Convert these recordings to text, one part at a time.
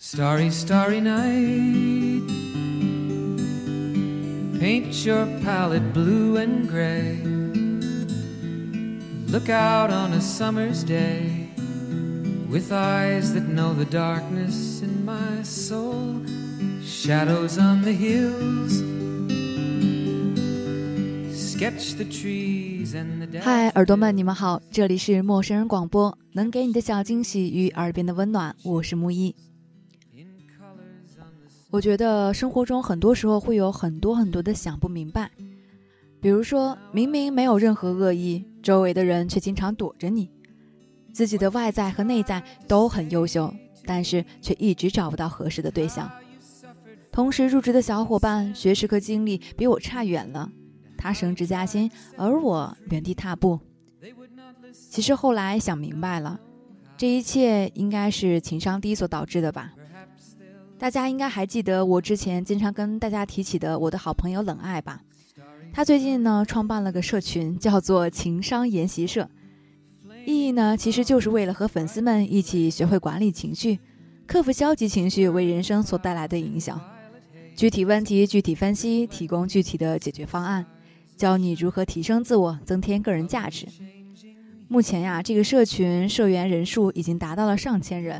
Starry, starry night. Paint your palette blue and gray. Look out on a summer's day with eyes that know the darkness in my soul. Shadows on the hills. Sketch the trees and the 嗨，耳朵们，你们好，这里是陌生人广播，能给你的小惊喜与耳边的温暖，我是木一。 我觉得生活中很多时候会有很多很多的想不明白，比如说明明没有任何恶意，周围的人却经常躲着你；自己的外在和内在都很优秀，但是却一直找不到合适的对象。同时入职的小伙伴学识和经历比我差远了，他升职加薪，而我原地踏步。其实后来想明白了，这一切应该是情商低所导致的吧。大家应该还记得我之前经常跟大家提起的我的好朋友冷爱吧？他最近呢创办了个社群，叫做情商研习社，意义呢其实就是为了和粉丝们一起学会管理情绪，克服消极情绪为人生所带来的影响。具体问题具体分析，提供具体的解决方案，教你如何提升自我，增添个人价值。目前呀，这个社群社员人数已经达到了上千人。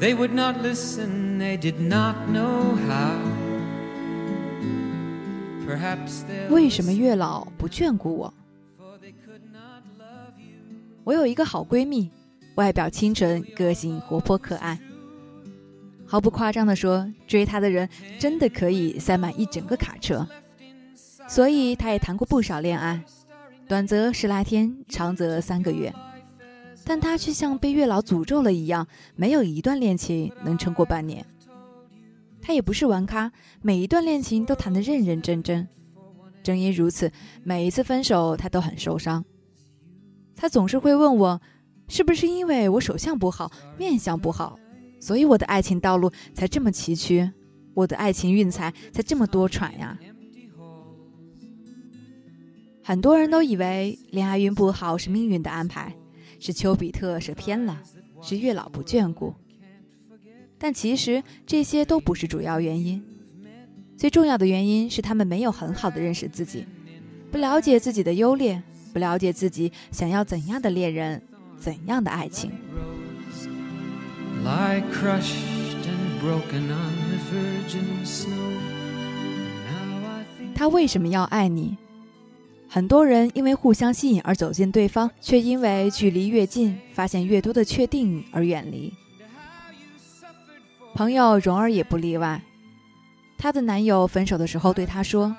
They would not listen, they did not know how. Perhaps 为什么月老不眷顾我？我有一个好闺蜜，外表清纯，个性活泼可爱。毫不夸张地说，追她的人真的可以塞满一整个卡车。所以她也谈过不少恋爱，短则十来天，长则三个月。但他却像被月老诅咒了一样，没有一段恋情能撑过半年。他也不是玩咖，每一段恋情都谈得认认真真。正因如此，每一次分手他都很受伤。他总是会问我，是不是因为我手相不好、面相不好，所以我的爱情道路才这么崎岖，我的爱情运才才这么多舛呀？很多人都以为恋爱运不好是命运的安排。是丘比特射偏了，是月老不眷顾，但其实这些都不是主要原因。最重要的原因是他们没有很好的认识自己，不了解自己的优劣，不了解自己想要怎样的恋人，怎样的爱情。他为什么要爱你？很多人因为互相吸引而走进对方，却因为距离越近，发现越多的确定而远离。朋友蓉儿也不例外，她的男友分手的时候对她说：“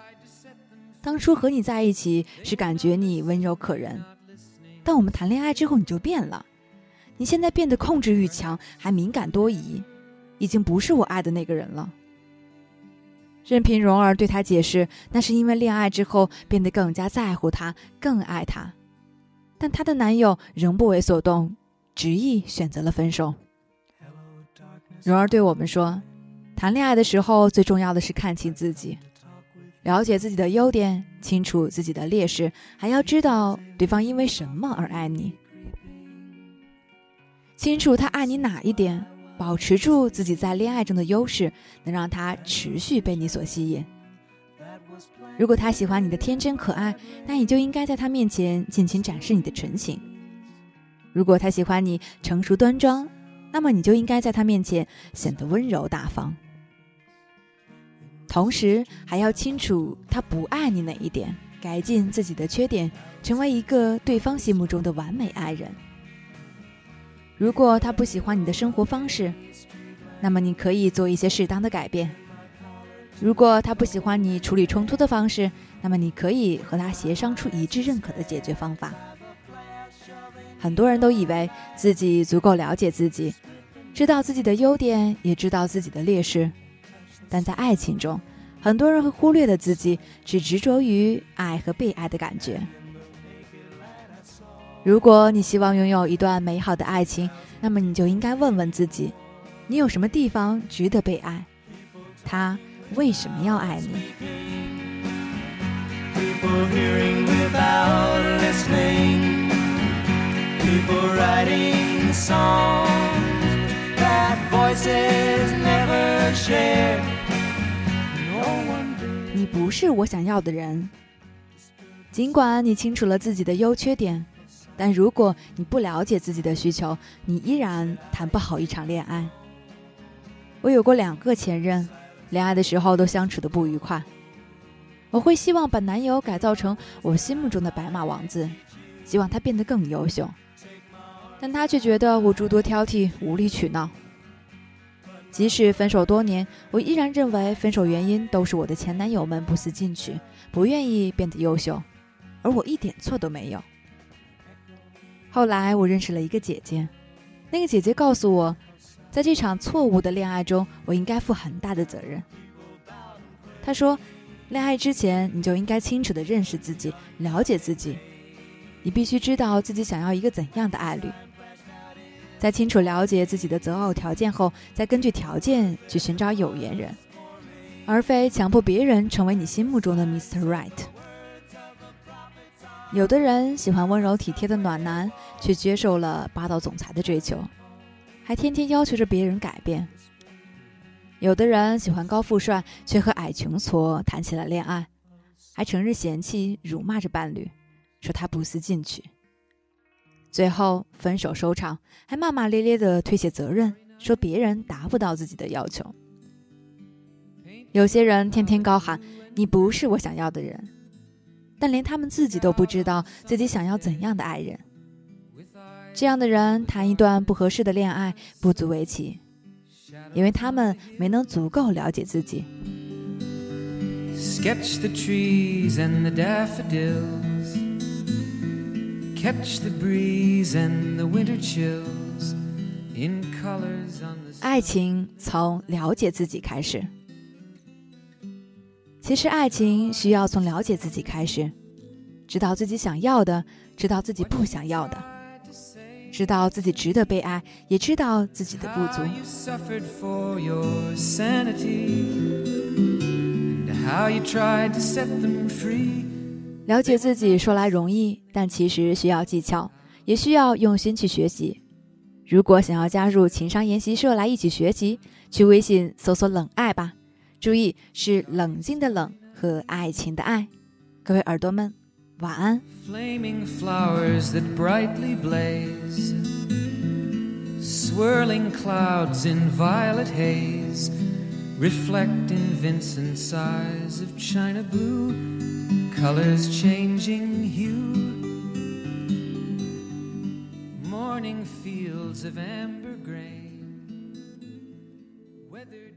当初和你在一起是感觉你温柔可人，但我们谈恋爱之后你就变了，你现在变得控制欲强，还敏感多疑，已经不是我爱的那个人了。”任凭蓉儿对他解释，那是因为恋爱之后变得更加在乎他，更爱他，但她的男友仍不为所动，执意选择了分手。蓉儿对我们说：“谈恋爱的时候，最重要的是看清自己，了解自己的优点，清楚自己的劣势，还要知道对方因为什么而爱你，清楚他爱你哪一点。”保持住自己在恋爱中的优势，能让他持续被你所吸引。如果他喜欢你的天真可爱，那你就应该在他面前尽情展示你的纯情；如果他喜欢你成熟端庄，那么你就应该在他面前显得温柔大方。同时，还要清楚他不爱你哪一点，改进自己的缺点，成为一个对方心目中的完美爱人。如果他不喜欢你的生活方式，那么你可以做一些适当的改变；如果他不喜欢你处理冲突的方式，那么你可以和他协商出一致认可的解决方法。很多人都以为自己足够了解自己，知道自己的优点，也知道自己的劣势。但在爱情中，很多人会忽略了自己，只执着于爱和被爱的感觉。如果你希望拥有一段美好的爱情，那么你就应该问问自己：你有什么地方值得被爱？他为什么要爱你？你不是我想要的人。尽管你清楚了自己的优缺点。但如果你不了解自己的需求，你依然谈不好一场恋爱。我有过两个前任，恋爱的时候都相处的不愉快。我会希望把男友改造成我心目中的白马王子，希望他变得更优秀，但他却觉得我诸多挑剔，无理取闹。即使分手多年，我依然认为分手原因都是我的前男友们不思进取，不愿意变得优秀，而我一点错都没有。后来我认识了一个姐姐，那个姐姐告诉我，在这场错误的恋爱中，我应该负很大的责任。她说，恋爱之前你就应该清楚的认识自己，了解自己，你必须知道自己想要一个怎样的爱侣。在清楚了解自己的择偶条件后，再根据条件去寻找有缘人，而非强迫别人成为你心目中的 Mr. Right。有的人喜欢温柔体贴的暖男，却接受了霸道总裁的追求，还天天要求着别人改变。有的人喜欢高富帅，却和矮穷矬谈起了恋爱，还成日嫌弃、辱骂着伴侣，说他不思进取。最后分手收场，还骂骂咧咧的推卸责任，说别人达不到自己的要求。有些人天天高喊：“你不是我想要的人。”但连他们自己都不知道自己想要怎样的爱人，这样的人谈一段不合适的恋爱不足为奇，因为他们没能足够了解自己。Sketch the trees and the daffodils, catch the breeze and the winter chills in colors on the. 爱情从了解自己开始。其实，爱情需要从了解自己开始，知道自己想要的，知道自己不想要的，知道自己值得被爱，也知道自己的不足。了解自己说来容易，但其实需要技巧，也需要用心去学习。如果想要加入情商研习社来一起学习，去微信搜索“冷爱”吧。注意，是冷静的冷和爱情的爱。各位耳朵们，晚安。Flaming flowers that brightly blaze, swirling clouds in violet haze, reflecting Vincent's eyes of china blue, colors changing hue. Morning fields of amber grain, weathered